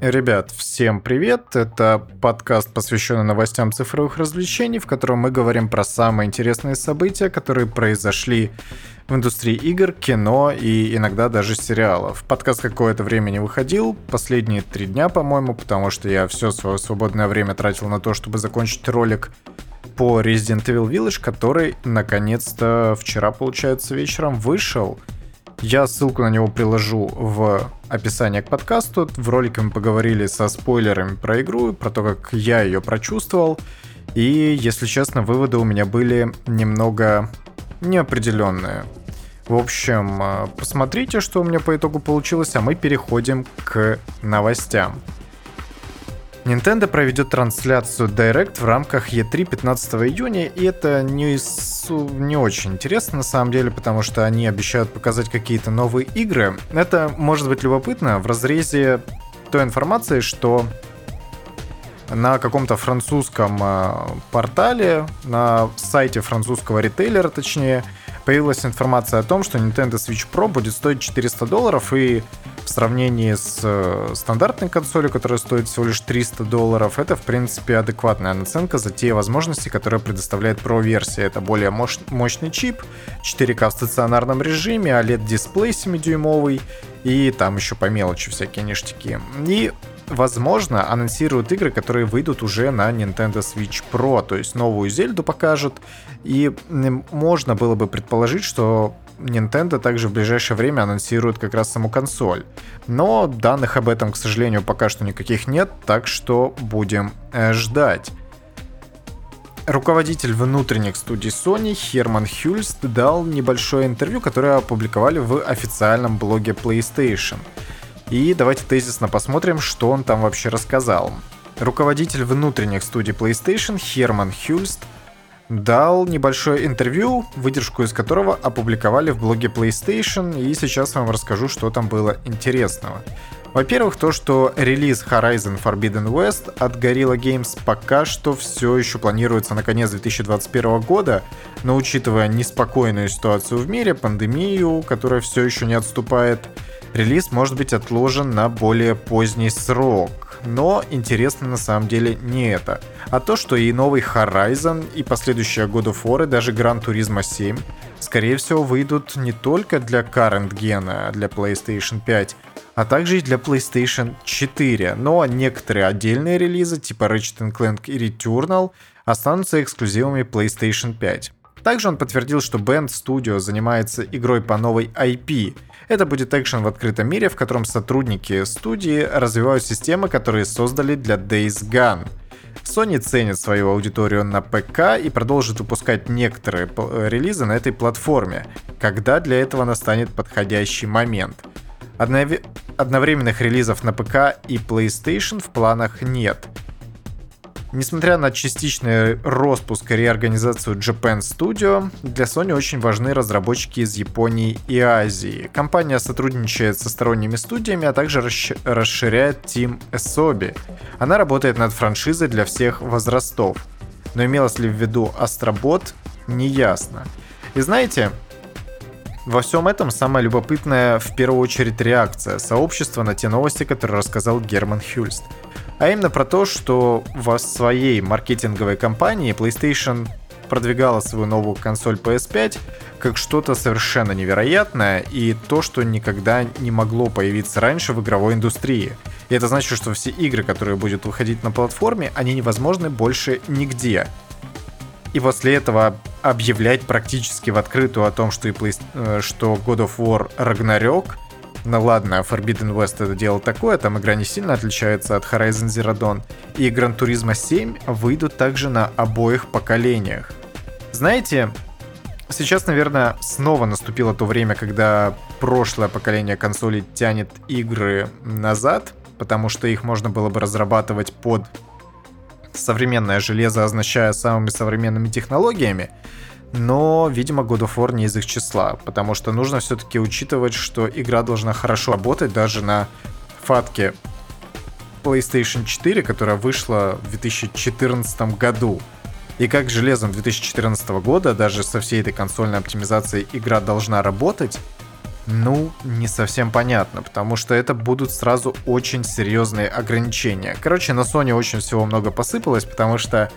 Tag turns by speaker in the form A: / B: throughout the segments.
A: Ребят, всем привет! Это подкаст, посвященный новостям цифровых развлечений, в котором мы говорим про самые интересные события, которые произошли в индустрии игр, кино и иногда даже сериалов. Подкаст какое-то время не выходил, последние три дня, по-моему, потому что я все свое свободное время тратил на то, чтобы закончить ролик по Resident Evil Village, который наконец-то вчера, получается, вечером вышел. Я ссылку на него приложу в описание к подкасту. В ролике мы поговорили со спойлерами про игру, про то, как я ее прочувствовал. И, если честно, выводы у меня были немного неопределенные. В общем, э, посмотрите, что у меня по итогу получилось, а мы переходим к новостям. Nintendo проведет трансляцию Direct в рамках E3 15 июня, и это не, не очень интересно на самом деле, потому что они обещают показать какие-то новые игры. Это может быть любопытно в разрезе той информации, что на каком-то французском э, портале, на сайте французского ритейлера, точнее, появилась информация о том, что Nintendo Switch Pro будет стоить 400 долларов, и в сравнении с э, стандартной консолью, которая стоит всего лишь 300 долларов, это, в принципе, адекватная наценка за те возможности, которые предоставляет Pro-версия. Это более мощный чип, 4К в стационарном режиме, OLED-дисплей 7-дюймовый, и там еще по мелочи всякие ништяки. И возможно, анонсируют игры, которые выйдут уже на Nintendo Switch Pro, то есть новую Зельду покажут, и можно было бы предположить, что Nintendo также в ближайшее время анонсирует как раз саму консоль. Но данных об этом, к сожалению, пока что никаких нет, так что будем э, ждать. Руководитель внутренних студий Sony Херман Хюльст дал небольшое интервью, которое опубликовали в официальном блоге PlayStation. И давайте тезисно посмотрим, что он там вообще рассказал. Руководитель внутренних студий PlayStation Херман Хюльст дал небольшое интервью, выдержку из которого опубликовали в блоге PlayStation, и сейчас вам расскажу, что там было интересного. Во-первых, то, что релиз Horizon Forbidden West от Guerrilla Games пока что все еще планируется на конец 2021 года, но учитывая неспокойную ситуацию в мире, пандемию, которая все еще не отступает, релиз может быть отложен на более поздний срок. Но интересно на самом деле не это, а то, что и новый Horizon, и последующие God of War, и даже Gran Turismo 7, скорее всего, выйдут не только для current гена, для PlayStation 5, а также и для PlayStation 4. Но некоторые отдельные релизы, типа Ratchet Clank и Returnal, останутся эксклюзивами PlayStation 5. Также он подтвердил, что Band Studio занимается игрой по новой IP. Это будет экшен в открытом мире, в котором сотрудники студии развивают системы, которые создали для Days Gone. Sony ценит свою аудиторию на ПК и продолжит выпускать некоторые релизы на этой платформе, когда для этого настанет подходящий момент. Одновременных релизов на ПК и PlayStation в планах нет. Несмотря на частичный распуск и реорганизацию Japan Studio, для Sony очень важны разработчики из Японии и Азии. Компания сотрудничает со сторонними студиями, а также расширяет Team Esobi. Она работает над франшизой для всех возрастов. Но имелось ли в виду Астробот, неясно. И знаете, во всем этом самая любопытная в первую очередь реакция сообщества на те новости, которые рассказал Герман Хюльст. А именно про то, что в своей маркетинговой кампании PlayStation продвигала свою новую консоль PS5 как что-то совершенно невероятное и то, что никогда не могло появиться раньше в игровой индустрии. И это значит, что все игры, которые будут выходить на платформе, они невозможны больше нигде. И после этого объявлять практически в открытую о том, что, и Play... Э, что God of War Ragnarok — ну ладно, Forbidden West это дело такое, там игра не сильно отличается от Horizon Zero Dawn. И Gran Turismo 7 выйдут также на обоих поколениях. Знаете, сейчас, наверное, снова наступило то время, когда прошлое поколение консолей тянет игры назад, потому что их можно было бы разрабатывать под современное железо, означая самыми современными технологиями но, видимо, God of War не из их числа, потому что нужно все-таки учитывать, что игра должна хорошо работать даже на фатке PlayStation 4, которая вышла в 2014 году. И как железом 2014 года, даже со всей этой консольной оптимизацией игра должна работать, Ну, не совсем понятно, потому что это будут сразу очень серьезные ограничения. Короче, на Sony очень всего много посыпалось, потому что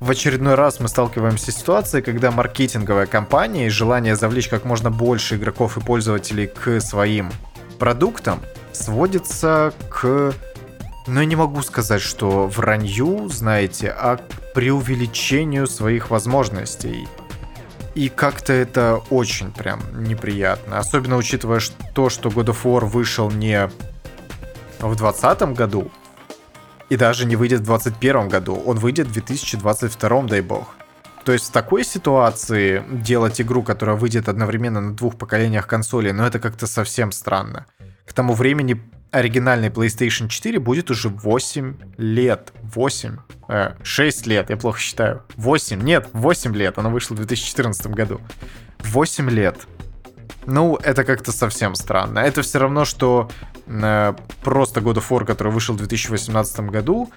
A: в очередной раз мы сталкиваемся с ситуацией, когда маркетинговая компания и желание завлечь как можно больше игроков и пользователей к своим продуктам сводится к... Ну, я не могу сказать, что вранью, знаете, а к преувеличению своих возможностей. И как-то это очень прям неприятно. Особенно учитывая то, что God of War вышел не в 2020 году, и даже не выйдет в 2021 году. Он выйдет в 2022, дай бог. То есть в такой ситуации делать игру, которая выйдет одновременно на двух поколениях консолей, ну это как-то совсем странно. К тому времени оригинальный PlayStation 4 будет уже 8 лет. 8. Э, 6 лет, я плохо считаю. 8. Нет, 8 лет. Оно вышло в 2014 году. 8 лет. Ну, это как-то совсем странно. Это все равно, что э, просто God of War, который вышел в 2018 году,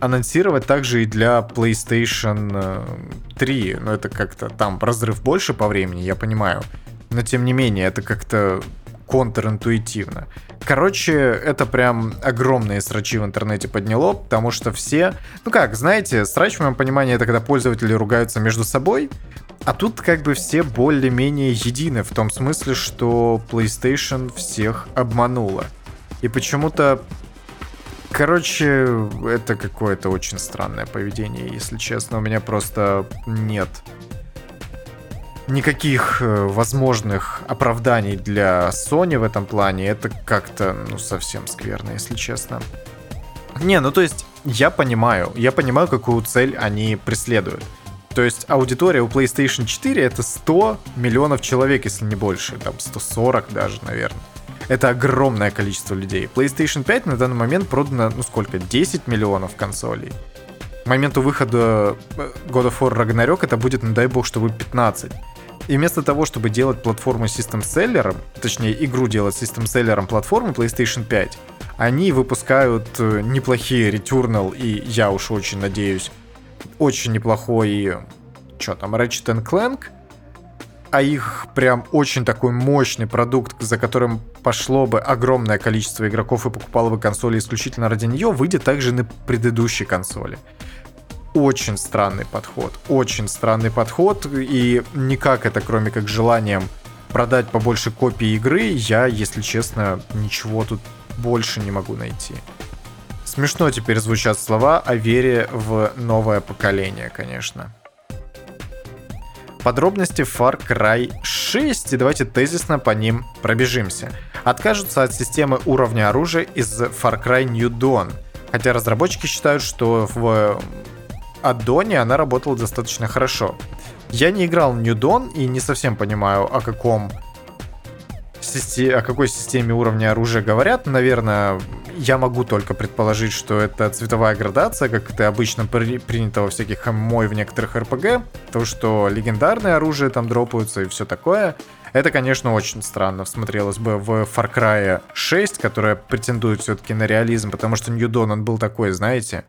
A: анонсировать также и для PlayStation 3. Э, Но ну, это как-то там разрыв больше по времени, я понимаю. Но тем не менее, это как-то контринтуитивно. Короче, это прям огромные срачи в интернете подняло, потому что все... Ну как, знаете, срач в моем понимании это когда пользователи ругаются между собой, а тут как бы все более-менее едины в том смысле, что PlayStation всех обманула. И почему-то Короче, это какое-то очень странное поведение, если честно. У меня просто нет никаких э, возможных оправданий для Sony в этом плане. Это как-то, ну, совсем скверно, если честно. Не, ну то есть, я понимаю, я понимаю, какую цель они преследуют. То есть аудитория у PlayStation 4 это 100 миллионов человек, если не больше, там 140 даже, наверное. Это огромное количество людей. PlayStation 5 на данный момент продано, ну сколько, 10 миллионов консолей. К моменту выхода э, God of War Ragnarok это будет, ну дай бог, чтобы 15. И вместо того, чтобы делать платформу систем-селлером, точнее игру делать систем-селлером платформы PlayStation 5, они выпускают э, неплохие Returnal и, я уж очень надеюсь, очень неплохой, что там, Ratchet Clank, а их прям очень такой мощный продукт, за которым пошло бы огромное количество игроков и покупало бы консоли исключительно ради нее, выйдет также на предыдущей консоли. Очень странный подход, очень странный подход, и никак это, кроме как желанием продать побольше копий игры, я, если честно, ничего тут больше не могу найти. Смешно теперь звучат слова о вере в новое поколение, конечно. Подробности Far Cry 6, и давайте тезисно по ним пробежимся. Откажутся от системы уровня оружия из Far Cry New Dawn, хотя разработчики считают, что в аддоне она работала достаточно хорошо. Я не играл New Dawn и не совсем понимаю, о каком о какой системе уровня оружия говорят. Наверное, я могу только предположить, что это цветовая градация, как это обычно при, принято во всяких ММО в некоторых РПГ. То, что легендарные оружия там дропаются и все такое. Это, конечно, очень странно смотрелось бы в Far Cry 6, которая претендует все-таки на реализм, потому что New Dawn, он был такой, знаете,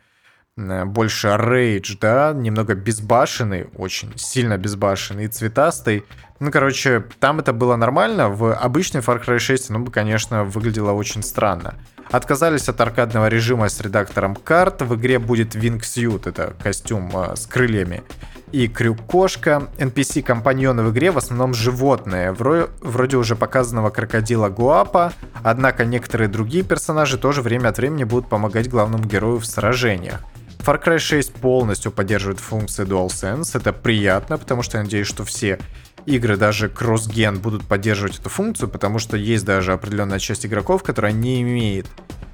A: больше рейдж, да, немного безбашенный, очень сильно безбашенный и цветастый. Ну, короче, там это было нормально, в обычной Far Cry 6, ну, бы, конечно, выглядело очень странно. Отказались от аркадного режима с редактором карт, в игре будет Wingsuit, это костюм э, с крыльями, и крюк-кошка. NPC-компаньоны в игре в основном животные, вро- вроде уже показанного крокодила Гуапа, однако некоторые другие персонажи тоже время от времени будут помогать главному герою в сражениях. Far Cry 6 полностью поддерживает функции DualSense. Это приятно, потому что я надеюсь, что все игры, даже кросс-ген, будут поддерживать эту функцию, потому что есть даже определенная часть игроков, которая не имеет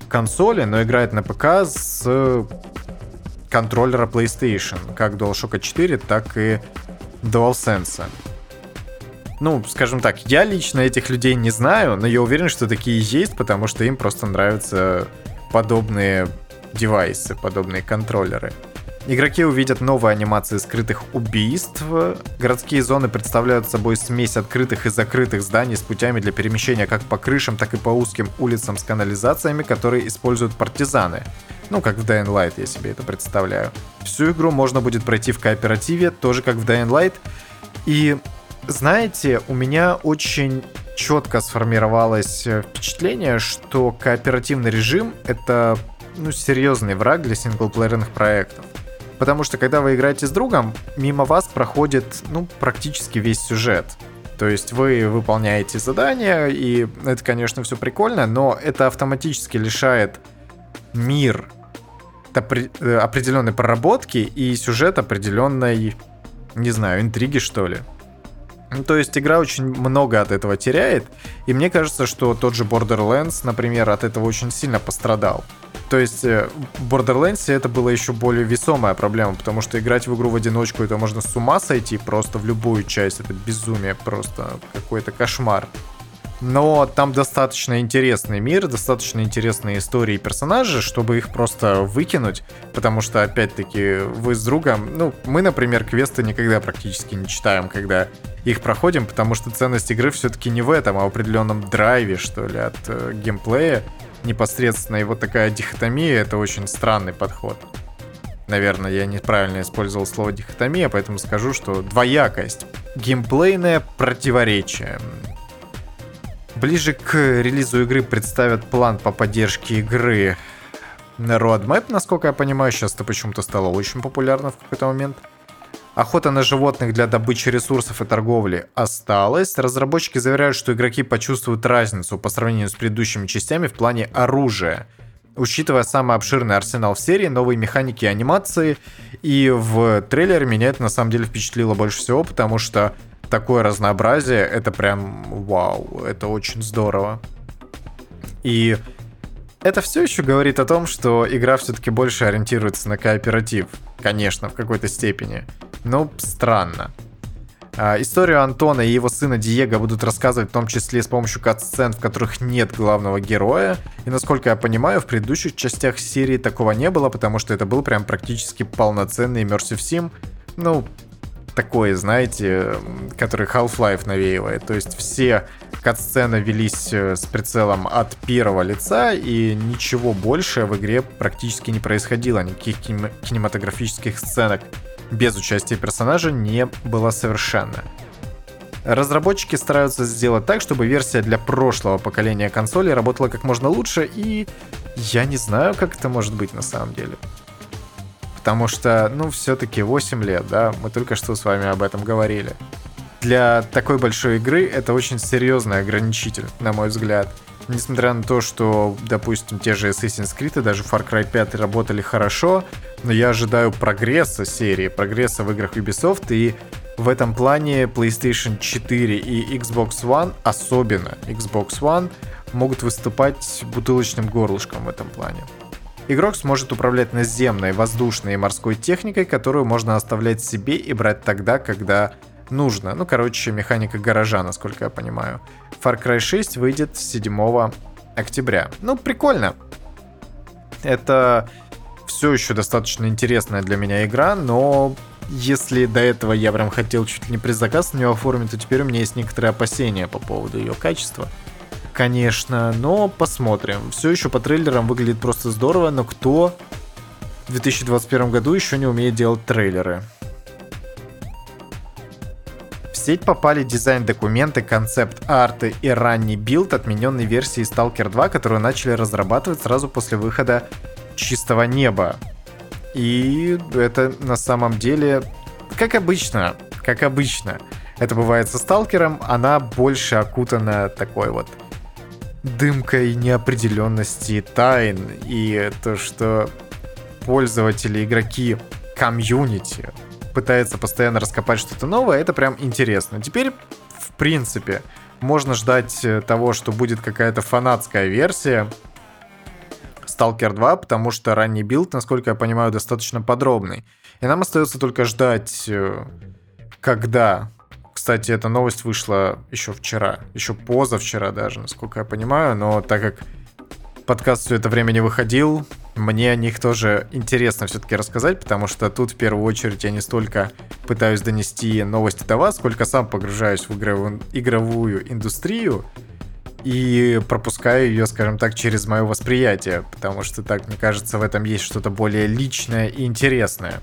A: консоли, но играет на ПК с контроллера PlayStation, как DualShock 4, так и DualSense. Ну, скажем так, я лично этих людей не знаю, но я уверен, что такие есть, потому что им просто нравятся подобные девайсы, подобные контроллеры. Игроки увидят новые анимации скрытых убийств. Городские зоны представляют собой смесь открытых и закрытых зданий с путями для перемещения как по крышам, так и по узким улицам с канализациями, которые используют партизаны. Ну, как в Dying Light я себе это представляю. Всю игру можно будет пройти в кооперативе, тоже как в Dying Light. И знаете, у меня очень четко сформировалось э, впечатление, что кооперативный режим — это ну, серьезный враг для синглплеерных проектов. Потому что когда вы играете с другом, мимо вас проходит ну, практически весь сюжет. То есть вы выполняете задания, и это, конечно, все прикольно, но это автоматически лишает мир э, определенной проработки и сюжет определенной, не знаю, интриги, что ли. Ну, то есть игра очень много от этого теряет, и мне кажется, что тот же Borderlands, например, от этого очень сильно пострадал. То есть э, в Borderlands это была еще более весомая проблема, потому что играть в игру в одиночку это можно с ума сойти просто в любую часть, это безумие просто, какой-то кошмар. Но там достаточно интересный мир, достаточно интересные истории и персонажи, чтобы их просто выкинуть, потому что, опять-таки, вы с другом, ну, мы, например, квесты никогда практически не читаем, когда их проходим, потому что ценность игры все-таки не в этом, а в определенном драйве, что ли, от э, геймплея непосредственно. И вот такая дихотомия — это очень странный подход. Наверное, я неправильно использовал слово дихотомия, поэтому скажу, что двоякость. Геймплейное противоречие. Ближе к релизу игры представят план по поддержке игры Roadmap, насколько я понимаю, сейчас это почему-то стало очень популярно в какой-то момент. Охота на животных для добычи ресурсов и торговли осталась. Разработчики заверяют, что игроки почувствуют разницу по сравнению с предыдущими частями в плане оружия. Учитывая самый обширный арсенал в серии, новые механики и анимации, и в трейлере меня это на самом деле впечатлило больше всего, потому что такое разнообразие, это прям вау, это очень здорово. И это все еще говорит о том, что игра все-таки больше ориентируется на кооператив. Конечно, в какой-то степени. Но странно. А, историю Антона и его сына Диего будут рассказывать в том числе с помощью кат-сцен, в которых нет главного героя. И насколько я понимаю, в предыдущих частях серии такого не было, потому что это был прям практически полноценный Immersive Sim. Ну, такой, знаете, который Half-Life навеивает. То есть все кат-сцены велись э, с прицелом от первого лица, и ничего больше в игре практически не происходило, никаких кинематографических сценок без участия персонажа не было совершенно. Разработчики стараются сделать так, чтобы версия для прошлого поколения консолей работала как можно лучше, и я не знаю, как это может быть на самом деле. Потому что, ну, все-таки 8 лет, да, мы только что с вами об этом говорили. Для такой большой игры это очень серьезный ограничитель, на мой взгляд. Несмотря на то, что, допустим, те же Assassin's Creed и даже Far Cry 5 работали хорошо, но я ожидаю прогресса серии, прогресса в играх Ubisoft, и в этом плане PlayStation 4 и Xbox One, особенно Xbox One, могут выступать бутылочным горлышком в этом плане. Игрок сможет управлять наземной, воздушной и морской техникой, которую можно оставлять себе и брать тогда, когда нужно. Ну, короче, механика гаража, насколько я понимаю. Far Cry 6 выйдет 7 октября. Ну, прикольно. Это все еще достаточно интересная для меня игра, но если до этого я прям хотел чуть ли не предзаказ на нее оформить, то теперь у меня есть некоторые опасения по поводу ее качества. Конечно, но посмотрим. Все еще по трейлерам выглядит просто здорово, но кто в 2021 году еще не умеет делать трейлеры? Сеть попали дизайн-документы, концепт-арты и ранний билд отмененной версии Stalker 2, которую начали разрабатывать сразу после выхода «Чистого неба». И это на самом деле, как обычно, как обычно, это бывает со Сталкером, она больше окутана такой вот дымкой неопределенности, тайн, и то, что пользователи, игроки, комьюнити пытается постоянно раскопать что-то новое, это прям интересно. Теперь, в принципе, можно ждать э, того, что будет какая-то фанатская версия Stalker 2, потому что ранний билд, насколько я понимаю, достаточно подробный. И нам остается только ждать, э, когда... Кстати, эта новость вышла еще вчера, еще позавчера даже, насколько я понимаю, но так как подкаст все это время не выходил, мне о них тоже интересно все-таки рассказать, потому что тут в первую очередь я не столько пытаюсь донести новости до вас, сколько сам погружаюсь в игровую, игровую индустрию и пропускаю ее, скажем так, через мое восприятие, потому что так, мне кажется, в этом есть что-то более личное и интересное.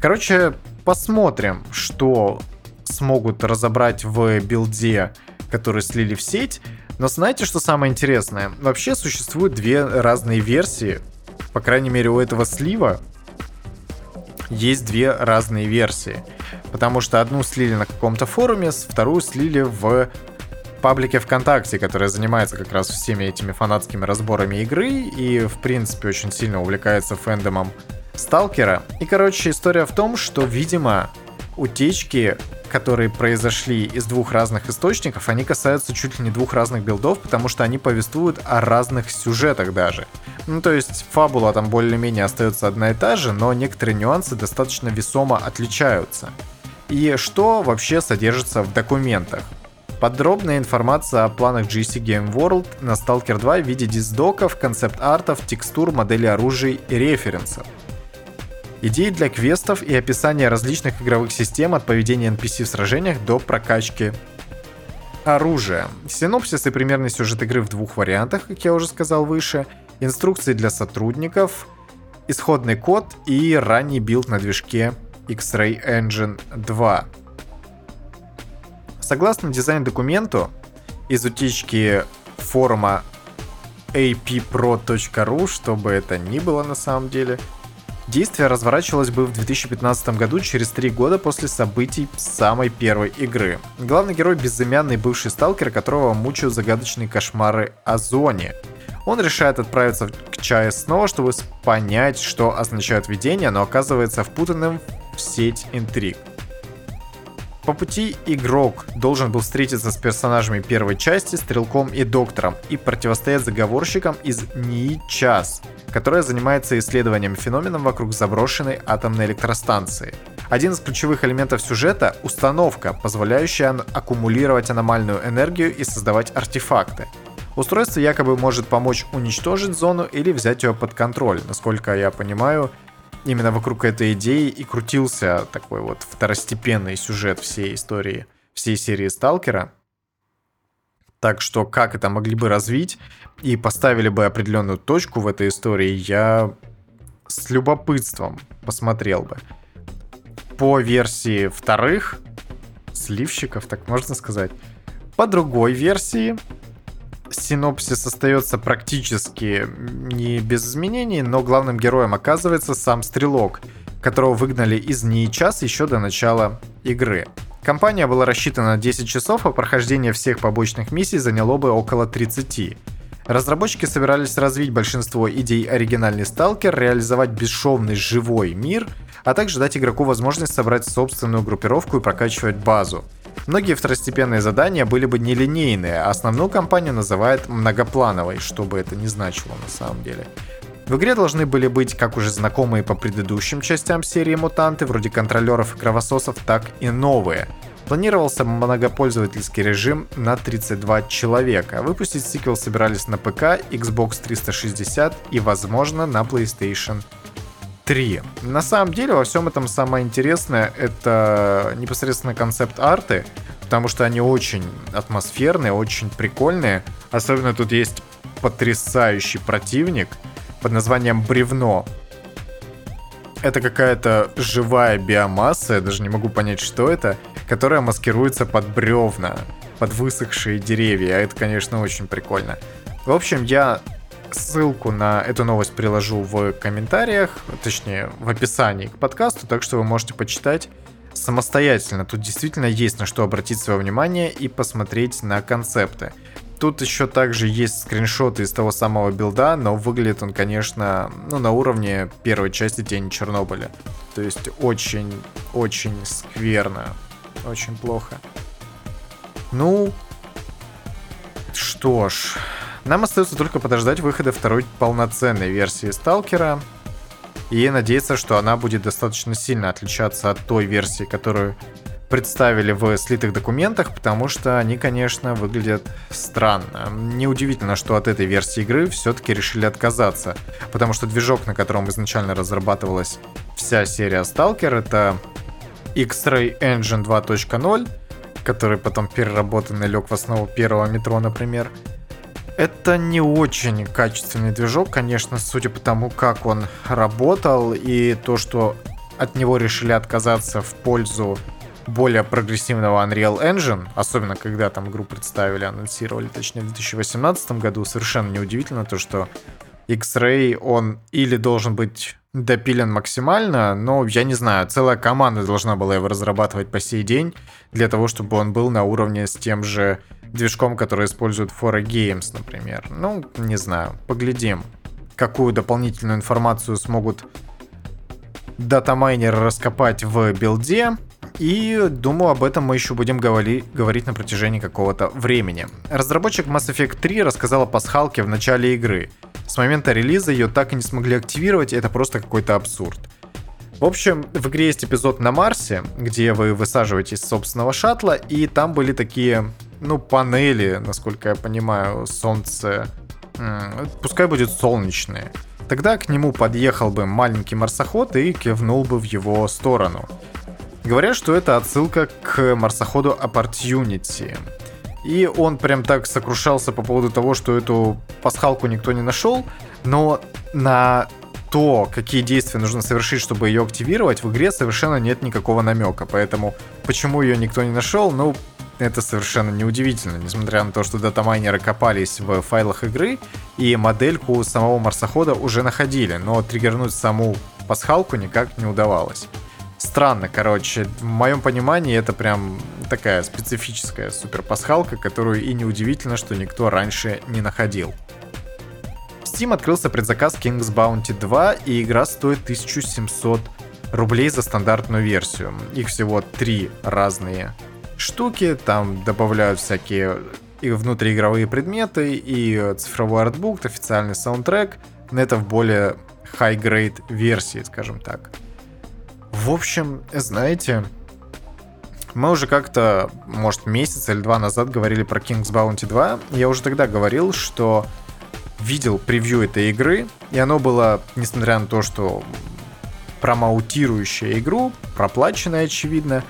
A: Короче, посмотрим, что смогут разобрать в билде которые слили в сеть. Но знаете, что самое интересное? Вообще существуют две разные версии. По крайней мере, у этого слива есть две разные версии. Потому что одну слили на каком-то форуме, вторую слили в паблике ВКонтакте, которая занимается как раз всеми этими фанатскими разборами игры и, в принципе, очень сильно увлекается фэндомом Сталкера. И, короче, история в том, что, видимо, утечки, которые произошли из двух разных источников, они касаются чуть ли не двух разных билдов, потому что они повествуют о разных сюжетах даже. Ну, то есть фабула там более-менее остается одна и та же, но некоторые нюансы достаточно весомо отличаются. И что вообще содержится в документах? Подробная информация о планах GC Game World на Stalker 2 в виде диздоков, концепт-артов, текстур, моделей оружия и референсов. Идеи для квестов и описание различных игровых систем от поведения NPC в сражениях до прокачки оружия. Синопсис и примерный сюжет игры в двух вариантах, как я уже сказал выше. Инструкции для сотрудников, исходный код и ранний билд на движке X-Ray Engine 2. Согласно дизайн-документу из утечки форума appro.ru, что бы это ни было на самом деле, Действие разворачивалось бы в 2015 году, через три года после событий самой первой игры. Главный герой — безымянный бывший сталкер, которого мучают загадочные кошмары о зоне. Он решает отправиться к Чае снова, чтобы понять, что означает видение, но оказывается впутанным в сеть интриг. По пути игрок должен был встретиться с персонажами первой части, Стрелком и Доктором, и противостоять заговорщикам из НИИ Час, которая занимается исследованием феноменов вокруг заброшенной атомной электростанции. Один из ключевых элементов сюжета — установка, позволяющая аккумулировать аномальную энергию и создавать артефакты. Устройство якобы может помочь уничтожить зону или взять ее под контроль. Насколько я понимаю, именно вокруг этой идеи и крутился такой вот второстепенный сюжет всей истории, всей серии Сталкера. Так что как это могли бы развить и поставили бы определенную точку в этой истории, я с любопытством посмотрел бы. По версии вторых сливщиков, так можно сказать. По другой версии синопсис остается практически не без изменений, но главным героем оказывается сам Стрелок, которого выгнали из НИИ час еще до начала игры. Компания была рассчитана на 10 часов, а прохождение всех побочных миссий заняло бы около 30. Разработчики собирались развить большинство идей оригинальный сталкер, реализовать бесшовный живой мир, а также дать игроку возможность собрать собственную группировку и прокачивать базу. Многие второстепенные задания были бы нелинейные, а основную кампанию называют многоплановой, что бы это ни значило на самом деле. В игре должны были быть как уже знакомые по предыдущим частям серии мутанты, вроде контролеров и кровососов, так и новые. Планировался многопользовательский режим на 32 человека. Выпустить сиквел собирались на ПК, Xbox 360 и, возможно, на PlayStation 3. На самом деле во всем этом самое интересное это непосредственно концепт арты, потому что они очень атмосферные, очень прикольные. Особенно тут есть потрясающий противник под названием Бревно. Это какая-то живая биомасса, я даже не могу понять, что это, которая маскируется под бревна, под высохшие деревья. А это, конечно, очень прикольно. В общем, я Ссылку на эту новость приложу в комментариях, точнее в описании к подкасту, так что вы можете почитать самостоятельно. Тут действительно есть на что обратить свое внимание и посмотреть на концепты. Тут еще также есть скриншоты из того самого билда, но выглядит он, конечно, ну, на уровне первой части Тени Чернобыля. То есть очень-очень скверно. Очень плохо. Ну, что ж, нам остается только подождать выхода второй полноценной версии Сталкера и надеяться, что она будет достаточно сильно отличаться от той версии, которую представили в слитых документах, потому что они, конечно, выглядят странно. Неудивительно, что от этой версии игры все-таки решили отказаться, потому что движок, на котором изначально разрабатывалась вся серия Stalker, это X-Ray Engine 2.0, который потом переработан и лег в основу первого метро, например. Это не очень качественный движок, конечно, судя по тому, как он работал, и то, что от него решили отказаться в пользу более прогрессивного Unreal Engine, особенно когда там игру представили, анонсировали, точнее, в 2018 году, совершенно неудивительно то, что X-Ray, он или должен быть допилен максимально, но я не знаю, целая команда должна была его разрабатывать по сей день для того, чтобы он был на уровне с тем же движком, который использует Fora Games, например. Ну, не знаю, поглядим, какую дополнительную информацию смогут датамайнеры раскопать в билде. И думаю, об этом мы еще будем говори- говорить на протяжении какого-то времени. Разработчик Mass Effect 3 рассказал о пасхалке в начале игры. С момента релиза ее так и не смогли активировать, это просто какой-то абсурд. В общем, в игре есть эпизод на Марсе, где вы высаживаетесь с собственного шаттла, и там были такие, ну, панели, насколько я понимаю, солнце... Пускай будет солнечные. Тогда к нему подъехал бы маленький марсоход и кивнул бы в его сторону. Говорят, что это отсылка к марсоходу Opportunity. И он прям так сокрушался по поводу того, что эту пасхалку никто не нашел, но на то, какие действия нужно совершить, чтобы ее активировать, в игре совершенно нет никакого намека. Поэтому почему ее никто не нашел, ну, это совершенно неудивительно, несмотря на то, что датамайнеры копались в файлах игры и модельку самого марсохода уже находили, но триггернуть саму пасхалку никак не удавалось странно, короче. В моем понимании это прям такая специфическая супер пасхалка, которую и неудивительно, что никто раньше не находил. В Steam открылся предзаказ King's Bounty 2, и игра стоит 1700 рублей за стандартную версию. Их всего три разные штуки, там добавляют всякие и внутриигровые предметы, и цифровой артбук, официальный саундтрек, но это в более high-grade версии, скажем так. В общем, знаете, мы уже как-то, может, месяц или два назад говорили про King's Bounty 2. Я уже тогда говорил, что видел превью этой игры, и оно было, несмотря на то, что промоутирующее игру, проплаченное, очевидно,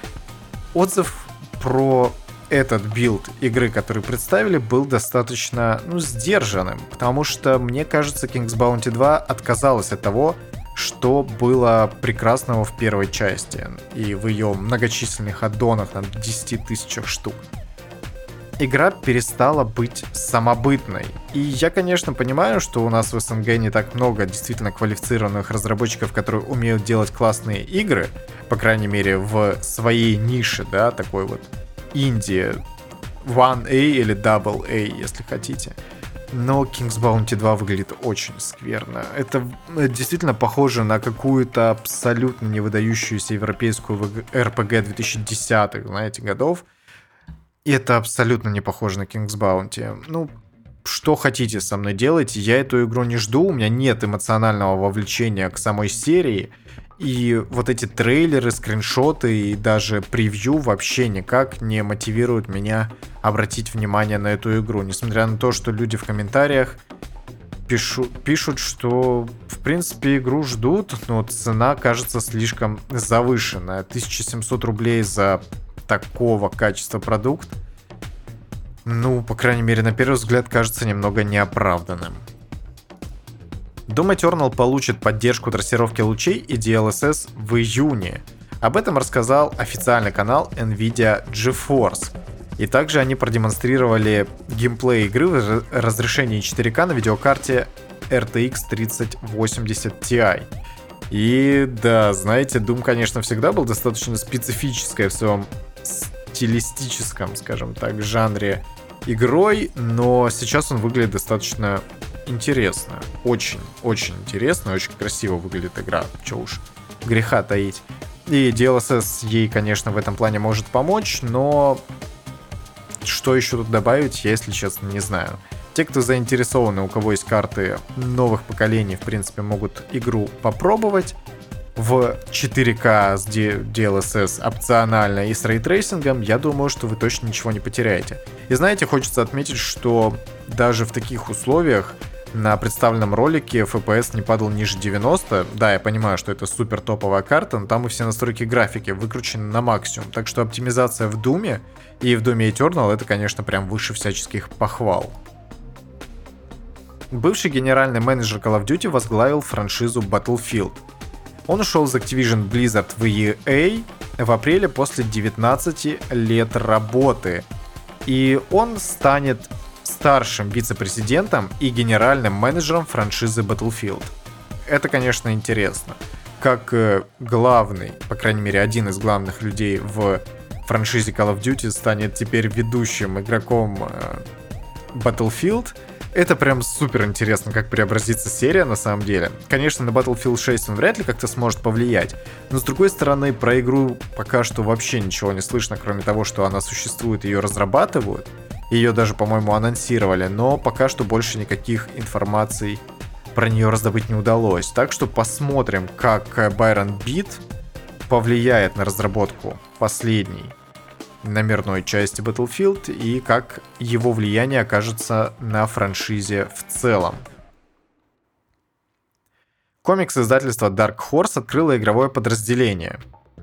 A: отзыв про этот билд игры, который представили, был достаточно, ну, сдержанным, потому что, мне кажется, King's Bounty 2 отказалась от того, что было прекрасного в первой части и в ее многочисленных аддонах на 10 тысячах штук. Игра перестала быть самобытной. И я, конечно, понимаю, что у нас в СНГ не так много действительно квалифицированных разработчиков, которые умеют делать классные игры, по крайней мере, в своей нише, да, такой вот инди 1A или Double A, если хотите. Но King's Bounty 2 выглядит очень скверно. Это действительно похоже на какую-то абсолютно не выдающуюся европейскую RPG 2010-х, знаете, годов. И это абсолютно не похоже на King's Bounty. Ну, что хотите со мной делать, я эту игру не жду, у меня нет эмоционального вовлечения к самой серии. И вот эти трейлеры, скриншоты и даже превью вообще никак не мотивируют меня обратить внимание на эту игру. Несмотря на то, что люди в комментариях пишу, пишут, что в принципе игру ждут, но цена кажется слишком завышенная. 1700 рублей за такого качества продукт. Ну, по крайней мере, на первый взгляд кажется немного неоправданным. Doom Eternal получит поддержку трассировки лучей и DLSS в июне. Об этом рассказал официальный канал NVIDIA GeForce. И также они продемонстрировали геймплей игры в разрешении 4К на видеокарте RTX 3080 Ti. И да, знаете, Doom, конечно, всегда был достаточно специфической в своем стилистическом, скажем так, жанре игрой, но сейчас он выглядит достаточно интересно. Очень, очень интересно, очень красиво выглядит игра. Че уж греха таить. И DLSS ей, конечно, в этом плане может помочь, но что еще тут добавить, я, если честно, не знаю. Те, кто заинтересованы, у кого есть карты новых поколений, в принципе, могут игру попробовать в 4К с DLSS опционально и с ray tracing ом, я думаю, что вы точно ничего не потеряете. И знаете, хочется отметить, что даже в таких условиях на представленном ролике FPS не падал ниже 90. Да, я понимаю, что это супер топовая карта, но там и все настройки графики выкручены на максимум. Так что оптимизация в Думе и в Думе Eternal это, конечно, прям выше всяческих похвал. Бывший генеральный менеджер Call of Duty возглавил франшизу Battlefield. Он ушел из Activision Blizzard в EA в апреле после 19 лет работы. И он станет старшим вице-президентом и генеральным менеджером франшизы Battlefield. Это, конечно, интересно. Как э, главный, по крайней мере, один из главных людей в франшизе Call of Duty станет теперь ведущим игроком э, Battlefield – это прям супер интересно, как преобразится серия на самом деле. Конечно, на Battlefield 6 он вряд ли как-то сможет повлиять, но с другой стороны, про игру пока что вообще ничего не слышно, кроме того, что она существует, ее разрабатывают. Ее даже, по-моему, анонсировали, но пока что больше никаких информаций про нее раздобыть не удалось. Так что посмотрим, как Байрон Бит повлияет на разработку последней номерной части Battlefield и как его влияние окажется на франшизе в целом. Комикс издательства Dark Horse открыло игровое подразделение.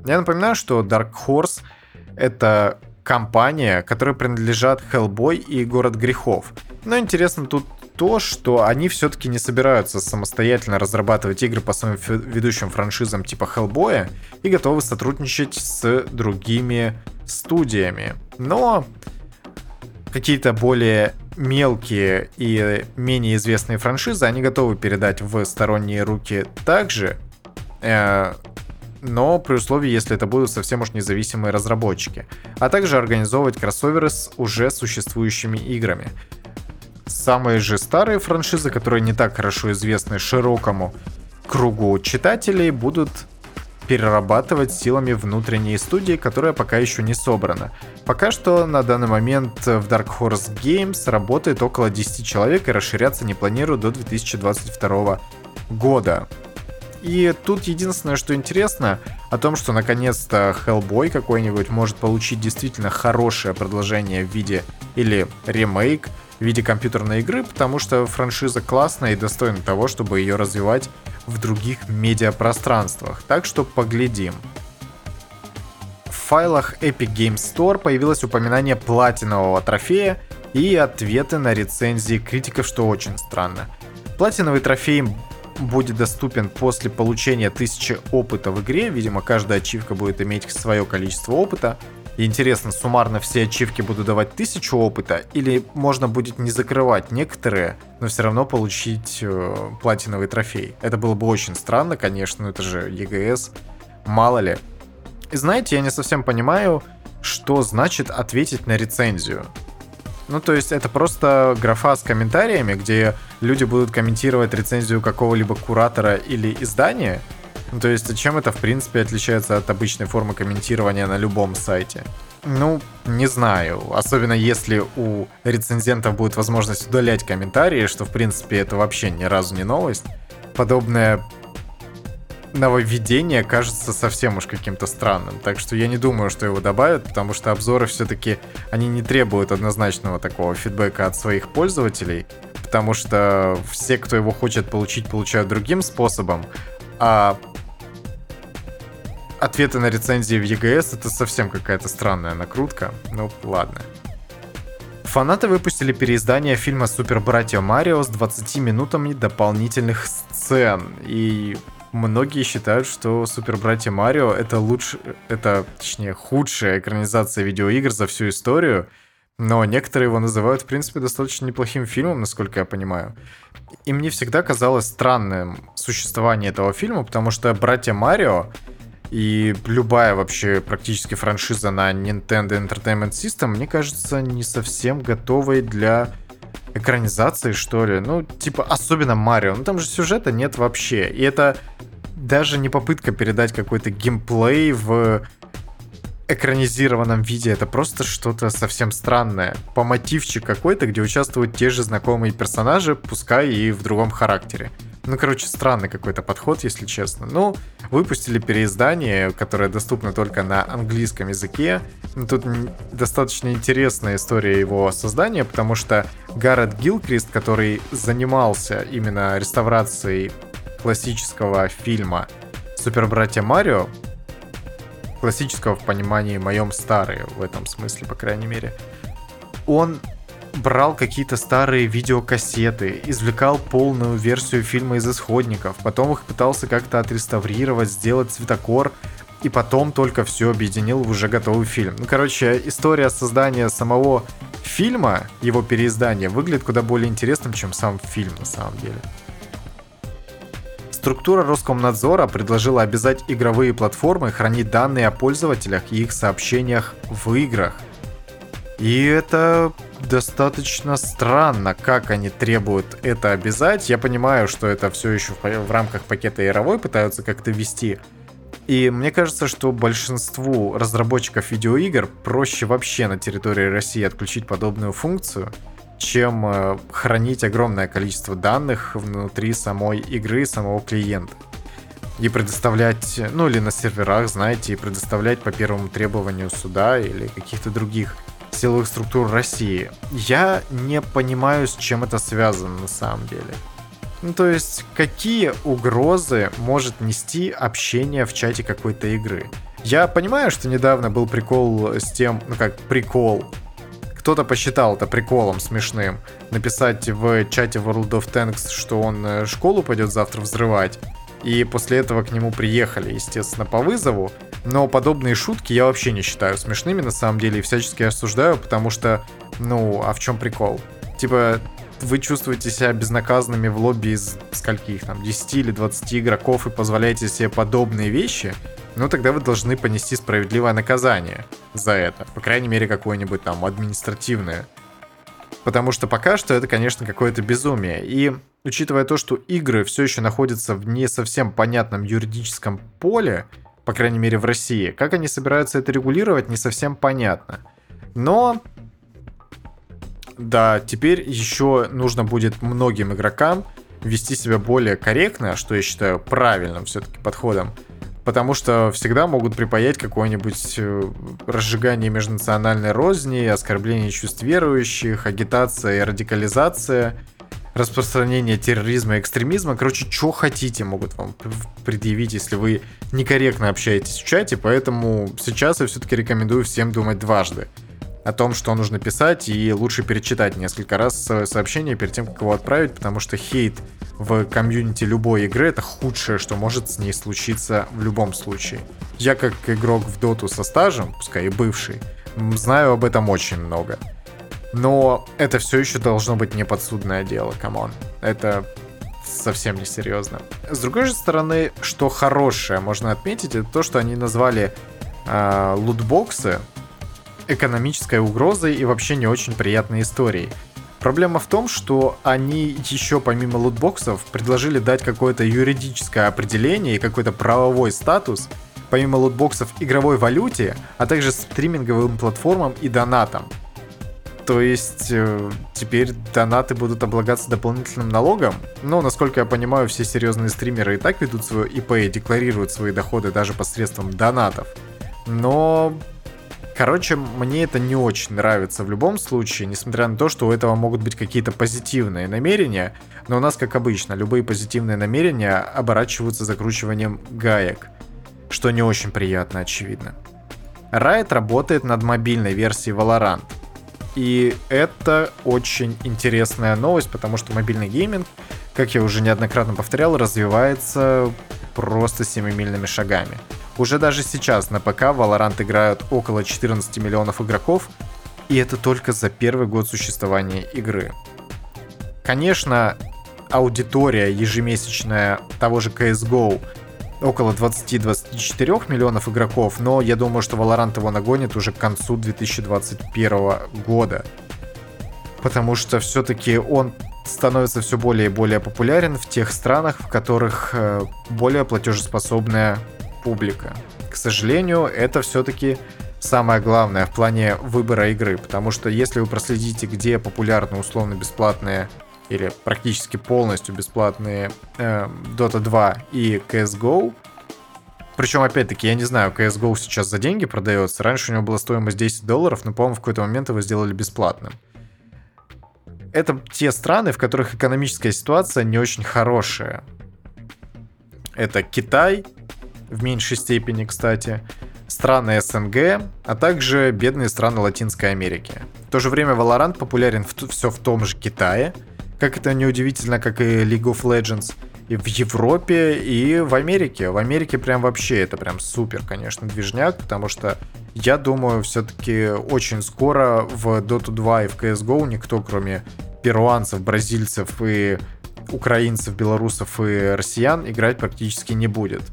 A: Я напоминаю, что Dark Horse — это компания, которой принадлежат Hellboy и Город Грехов. Но интересно тут то, что они все-таки не собираются самостоятельно разрабатывать игры по своим ведущим франшизам типа Hellboy и готовы сотрудничать с другими студиями. Но какие-то более мелкие и менее известные франшизы они готовы передать в сторонние руки также, э, но при условии, если это будут совсем уж независимые разработчики, а также организовывать кроссоверы с уже существующими играми. Самые же старые франшизы, которые не так хорошо известны широкому кругу читателей, будут перерабатывать силами внутренней студии, которая пока еще не собрана. Пока что на данный момент в Dark Horse Games работает около 10 человек и расширяться не планируют до 2022 года. И тут единственное, что интересно, о том, что наконец-то Hellboy какой-нибудь может получить действительно хорошее продолжение в виде или ремейк в виде компьютерной игры, потому что франшиза классная и достойна того, чтобы ее развивать в других медиапространствах, так что поглядим. В файлах Epic Games Store появилось упоминание платинового трофея и ответы на рецензии критиков, что очень странно. Платиновый трофей будет доступен после получения 1000 опыта в игре, видимо каждая ачивка будет иметь свое количество опыта, и интересно, суммарно все ачивки будут давать тысячу опыта, или можно будет не закрывать некоторые, но все равно получить э, платиновый трофей. Это было бы очень странно, конечно, но это же ЕГС, мало ли. И знаете, я не совсем понимаю, что значит ответить на рецензию. Ну, то есть это просто графа с комментариями, где люди будут комментировать рецензию какого-либо куратора или издания, ну, то есть, чем это, в принципе, отличается от обычной формы комментирования на любом сайте? Ну, не знаю. Особенно если у рецензентов будет возможность удалять комментарии, что, в принципе, это вообще ни разу не новость. Подобное нововведение кажется совсем уж каким-то странным. Так что я не думаю, что его добавят, потому что обзоры все-таки, они не требуют однозначного такого фидбэка от своих пользователей, потому что все, кто его хочет получить, получают другим способом, а ответы на рецензии в EGS это совсем какая-то странная накрутка. Ну, ладно. Фанаты выпустили переиздание фильма «Супер Братья Марио» с 20 минутами дополнительных сцен. И многие считают, что «Супер Братья Марио» это лучше, это, точнее, худшая экранизация видеоигр за всю историю. Но некоторые его называют, в принципе, достаточно неплохим фильмом, насколько я понимаю. И мне всегда казалось странным существование этого фильма, потому что «Братья Марио» И любая вообще практически франшиза на Nintendo Entertainment System, мне кажется, не совсем готовой для экранизации, что ли. Ну, типа, особенно Марио. Ну, там же сюжета нет вообще. И это даже не попытка передать какой-то геймплей в экранизированном виде. Это просто что-то совсем странное. По мотивчик какой-то, где участвуют те же знакомые персонажи, пускай и в другом характере. Ну, короче, странный какой-то подход, если честно. Ну, выпустили переиздание, которое доступно только на английском языке. Ну, тут достаточно интересная история его создания, потому что Гаррет Гилкрист, который занимался именно реставрацией классического фильма Супер Братья Марио, классического в понимании моем старые, в этом смысле, по крайней мере, он брал какие-то старые видеокассеты, извлекал полную версию фильма из исходников, потом их пытался как-то отреставрировать, сделать цветокор и потом только все объединил в уже готовый фильм. Ну, короче, история создания самого фильма, его переиздания, выглядит куда более интересным, чем сам фильм на самом деле. Структура Роскомнадзора предложила обязать игровые платформы хранить данные о пользователях и их сообщениях в играх. И это достаточно странно, как они требуют это обязать. Я понимаю, что это все еще в рамках пакета Яровой пытаются как-то вести. И мне кажется, что большинству разработчиков видеоигр проще вообще на территории России отключить подобную функцию, чем э, хранить огромное количество данных внутри самой игры, самого клиента. И предоставлять, ну или на серверах, знаете, и предоставлять по первому требованию суда или каких-то других силовых структур России. Я не понимаю, с чем это связано на самом деле. Ну, то есть, какие угрозы может нести общение в чате какой-то игры? Я понимаю, что недавно был прикол с тем, ну как прикол, кто-то посчитал это приколом смешным, написать в чате World of Tanks, что он э, школу пойдет завтра взрывать, и после этого к нему приехали, естественно, по вызову. Но подобные шутки я вообще не считаю смешными на самом деле и всячески осуждаю, потому что, ну, а в чем прикол? Типа, вы чувствуете себя безнаказанными в лобби из скольких там, 10 или 20 игроков и позволяете себе подобные вещи, ну тогда вы должны понести справедливое наказание за это. По крайней мере, какое-нибудь там административное. Потому что пока что это, конечно, какое-то безумие. И учитывая то, что игры все еще находятся в не совсем понятном юридическом поле, по крайней мере в России, как они собираются это регулировать, не совсем понятно. Но да, теперь еще нужно будет многим игрокам вести себя более корректно, что я считаю правильным все-таки подходом. Потому что всегда могут припаять какое-нибудь э, разжигание межнациональной розни, оскорбление чувств верующих, агитация и радикализация, распространение терроризма и экстремизма. Короче, что хотите могут вам предъявить, если вы некорректно общаетесь в чате. Поэтому сейчас я все-таки рекомендую всем думать дважды о том, что нужно писать, и лучше перечитать несколько раз сообщение перед тем, как его отправить, потому что хейт в комьюнити любой игры это худшее, что может с ней случиться в любом случае. Я как игрок в доту со стажем, пускай и бывший, знаю об этом очень много. Но это все еще должно быть не подсудное дело, come on. Это совсем не серьезно. С другой же стороны, что хорошее можно отметить, это то, что они назвали э, лутбоксы экономической угрозой и вообще не очень приятной историей. Проблема в том, что они еще помимо лутбоксов предложили дать какое-то юридическое определение и какой-то правовой статус, помимо лутбоксов игровой валюте, а также стриминговым платформам и донатам. То есть э, теперь донаты будут облагаться дополнительным налогом. Но, насколько я понимаю, все серьезные стримеры и так ведут свое ИП и декларируют свои доходы даже посредством донатов. Но Короче, мне это не очень нравится в любом случае, несмотря на то, что у этого могут быть какие-то позитивные намерения, но у нас, как обычно, любые позитивные намерения оборачиваются закручиванием гаек, что не очень приятно, очевидно. Riot работает над мобильной версией Valorant. И это очень интересная новость, потому что мобильный гейминг, как я уже неоднократно повторял, развивается просто семимильными шагами. Уже даже сейчас на ПК Valorant играют около 14 миллионов игроков, и это только за первый год существования игры. Конечно, аудитория ежемесячная того же CSGO около 20-24 миллионов игроков, но я думаю, что Valorant его нагонит уже к концу 2021 года. Потому что все-таки он становится все более и более популярен в тех странах, в которых э, более платежеспособная публика. К сожалению, это все-таки самое главное в плане выбора игры, потому что если вы проследите, где популярны условно-бесплатные или практически полностью бесплатные э, Dota 2 и CSGO, причем, опять-таки, я не знаю, CSGO сейчас за деньги продается. Раньше у него была стоимость 10 долларов, но, по-моему, в какой-то момент его сделали бесплатным. Это те страны, в которых экономическая ситуация не очень хорошая. Это Китай, в меньшей степени, кстати, страны СНГ, а также бедные страны Латинской Америки. В то же время Valorant популярен в, все в том же Китае, как это неудивительно, как и League of Legends. и в Европе, и в Америке. В Америке прям вообще это прям супер, конечно, движняк, потому что я думаю, все-таки очень скоро в Dota 2 и в CSGO никто, кроме перуанцев, бразильцев и украинцев, белорусов и россиян играть практически не будет.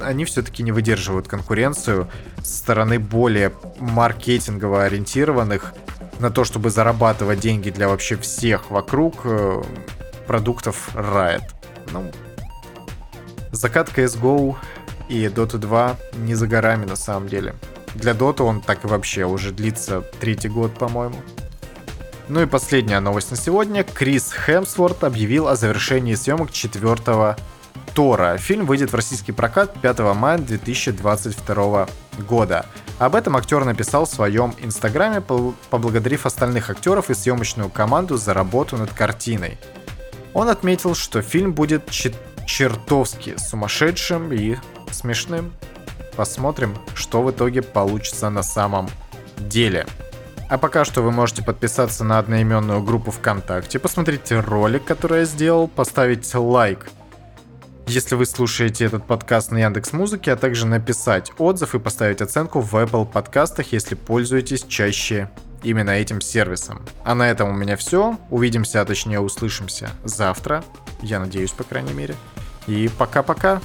A: Они все-таки не выдерживают конкуренцию со стороны более маркетингово ориентированных на то, чтобы зарабатывать деньги для вообще всех вокруг э, продуктов Riot. Ну, закат CSGO и Dota 2 не за горами на самом деле. Для Dota он так и вообще уже длится третий год, по-моему. Ну и последняя новость на сегодня. Крис Хемсворт объявил о завершении съемок четвертого Тора. Фильм выйдет в российский прокат 5 мая 2022 года. Об этом актер написал в своем инстаграме, поблагодарив остальных актеров и съемочную команду за работу над картиной. Он отметил, что фильм будет чертовски сумасшедшим и смешным. Посмотрим, что в итоге получится на самом деле. А пока что вы можете подписаться на одноименную группу ВКонтакте, посмотреть ролик, который я сделал, поставить лайк, если вы слушаете этот подкаст на Яндекс Музыке, а также написать отзыв и поставить оценку в Apple подкастах, если пользуетесь чаще именно этим сервисом. А на этом у меня все. Увидимся, а точнее услышимся завтра. Я надеюсь, по крайней мере. И пока-пока.